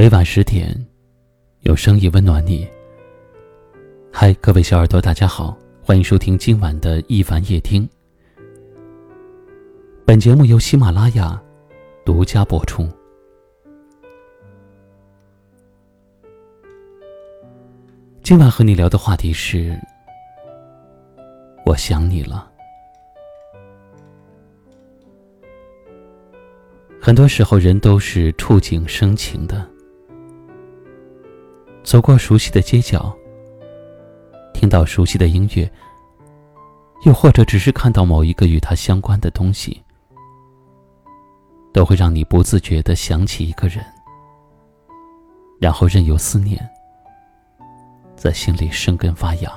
每晚十点，有声音温暖你。嗨，各位小耳朵，大家好，欢迎收听今晚的一凡夜听。本节目由喜马拉雅独家播出。今晚和你聊的话题是：我想你了。很多时候，人都是触景生情的。走过熟悉的街角，听到熟悉的音乐，又或者只是看到某一个与他相关的东西，都会让你不自觉的想起一个人，然后任由思念在心里生根发芽。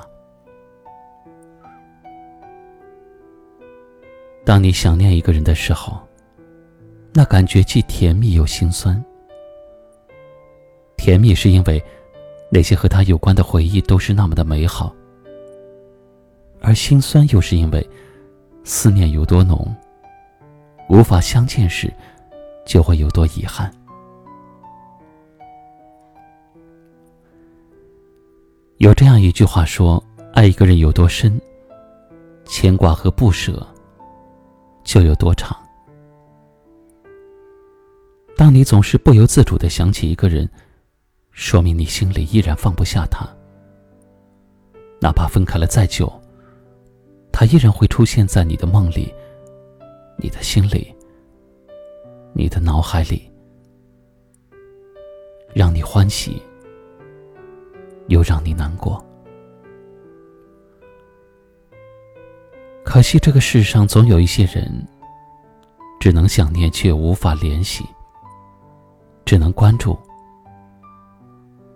当你想念一个人的时候，那感觉既甜蜜又心酸。甜蜜是因为那些和他有关的回忆都是那么的美好，而心酸又是因为思念有多浓，无法相见时就会有多遗憾。有这样一句话说：“爱一个人有多深，牵挂和不舍就有多长。”当你总是不由自主的想起一个人，说明你心里依然放不下他。哪怕分开了再久，他依然会出现在你的梦里、你的心里、你的脑海里，让你欢喜，又让你难过。可惜这个世上总有一些人，只能想念却无法联系。只能关注，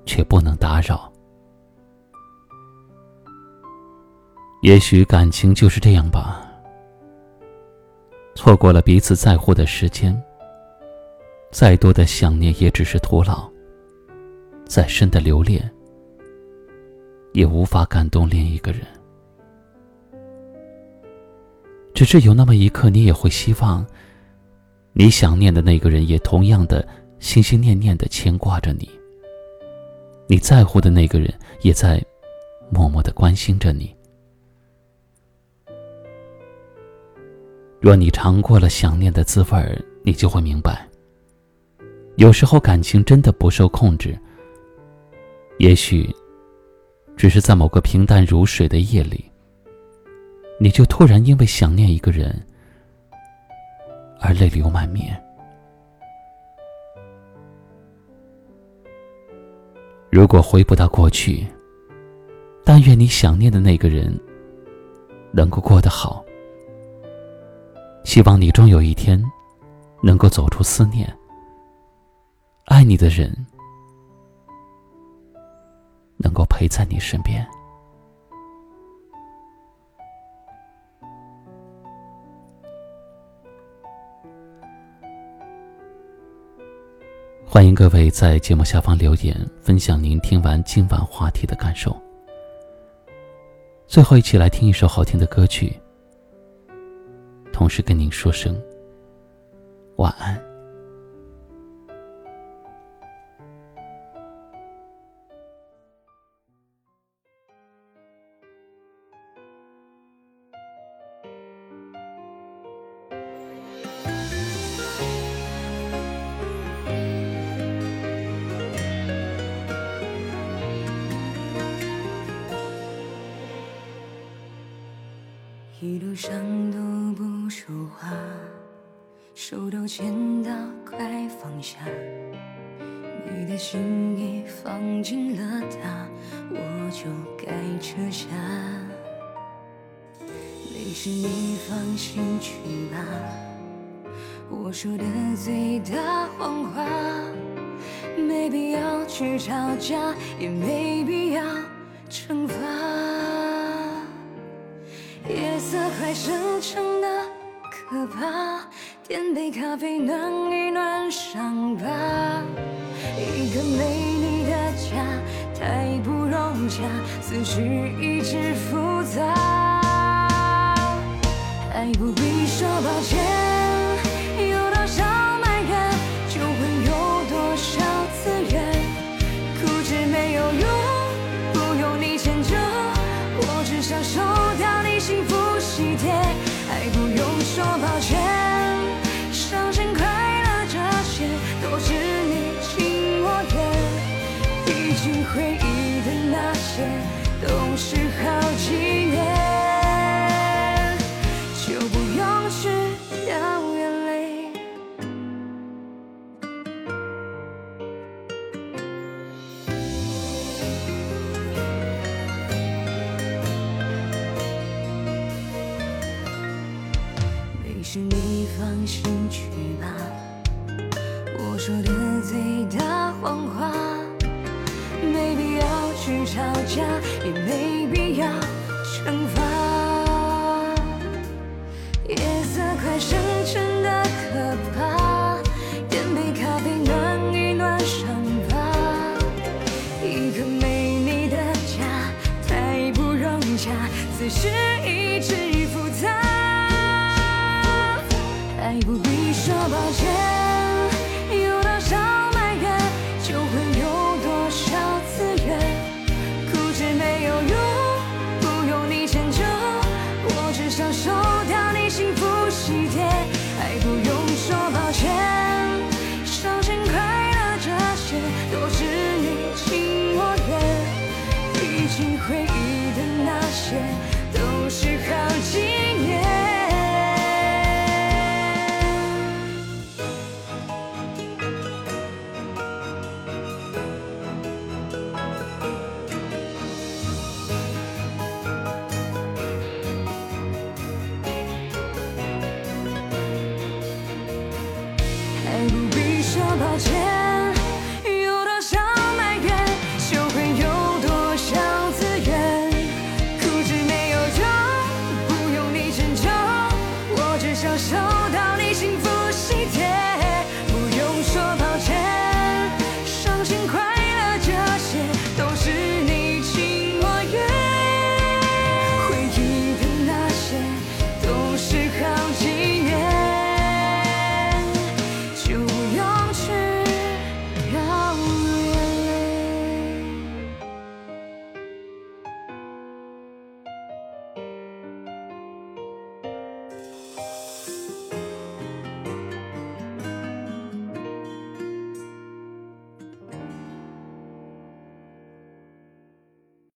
却不能打扰。也许感情就是这样吧。错过了彼此在乎的时间，再多的想念也只是徒劳。再深的留恋，也无法感动另一个人。只是有那么一刻，你也会希望，你想念的那个人也同样的。心心念念的牵挂着你，你在乎的那个人也在默默的关心着你。若你尝过了想念的滋味儿，你就会明白，有时候感情真的不受控制。也许，只是在某个平淡如水的夜里，你就突然因为想念一个人而泪流满面。如果回不到过去，但愿你想念的那个人能够过得好。希望你终有一天能够走出思念，爱你的人能够陪在你身边。欢迎各位在节目下方留言，分享您听完今晚话题的感受。最后，一起来听一首好听的歌曲，同时跟您说声晚安。一路上都不说话，手都牵到快放下。你的心意放进了他，我就该撤下。没事你放心去吧，我说的最大谎话，没必要去吵架，也没必要夜色还深沉的可怕，点杯咖啡暖一暖伤疤。一个美丽的家太不融洽，思绪一直复杂。还不必说抱歉，是好几年，就不用去掉眼泪。没事，你放心去吧。我说的最大谎话，没必要去吵架，也没必要惩罚。夜色快深沉的可怕，点杯咖啡暖一暖伤疤。一个没你。的家太不融洽，此时回忆的那些